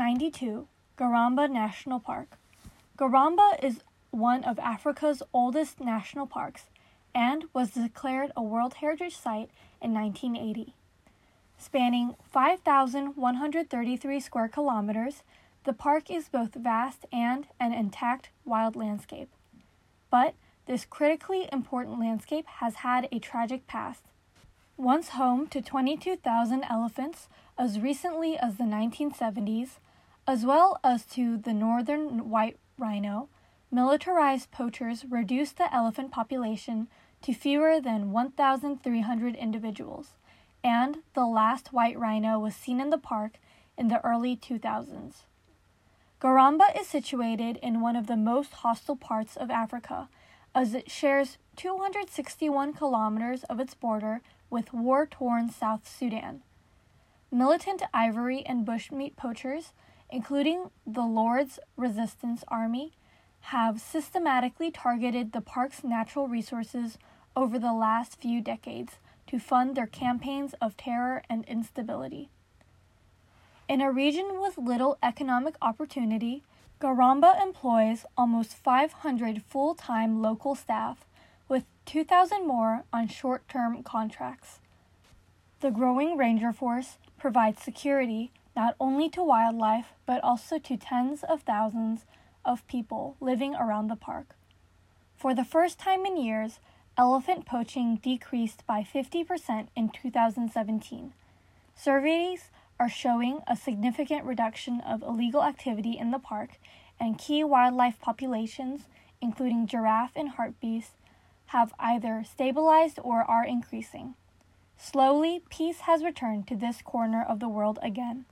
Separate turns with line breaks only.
92, Garamba National Park. Garamba is one of Africa's oldest national parks and was declared a World Heritage Site in 1980. Spanning 5,133 square kilometers, the park is both vast and an intact wild landscape. But this critically important landscape has had a tragic past. Once home to 22,000 elephants as recently as the 1970s, as well as to the northern white rhino, militarized poachers reduced the elephant population to fewer than 1,300 individuals, and the last white rhino was seen in the park in the early 2000s. Garamba is situated in one of the most hostile parts of Africa, as it shares 261 kilometers of its border with war torn South Sudan. Militant ivory and bushmeat poachers, including the Lord's Resistance Army, have systematically targeted the park's natural resources over the last few decades to fund their campaigns of terror and instability. In a region with little economic opportunity, Garamba employs almost 500 full time local staff, with 2,000 more on short term contracts. The growing ranger force provides security not only to wildlife but also to tens of thousands of people living around the park. For the first time in years, elephant poaching decreased by 50% in 2017. Surveys are showing a significant reduction of illegal activity in the park, and key wildlife populations, including giraffe and hartebeest, have either stabilized or are increasing. Slowly, peace has returned to this corner of the world again.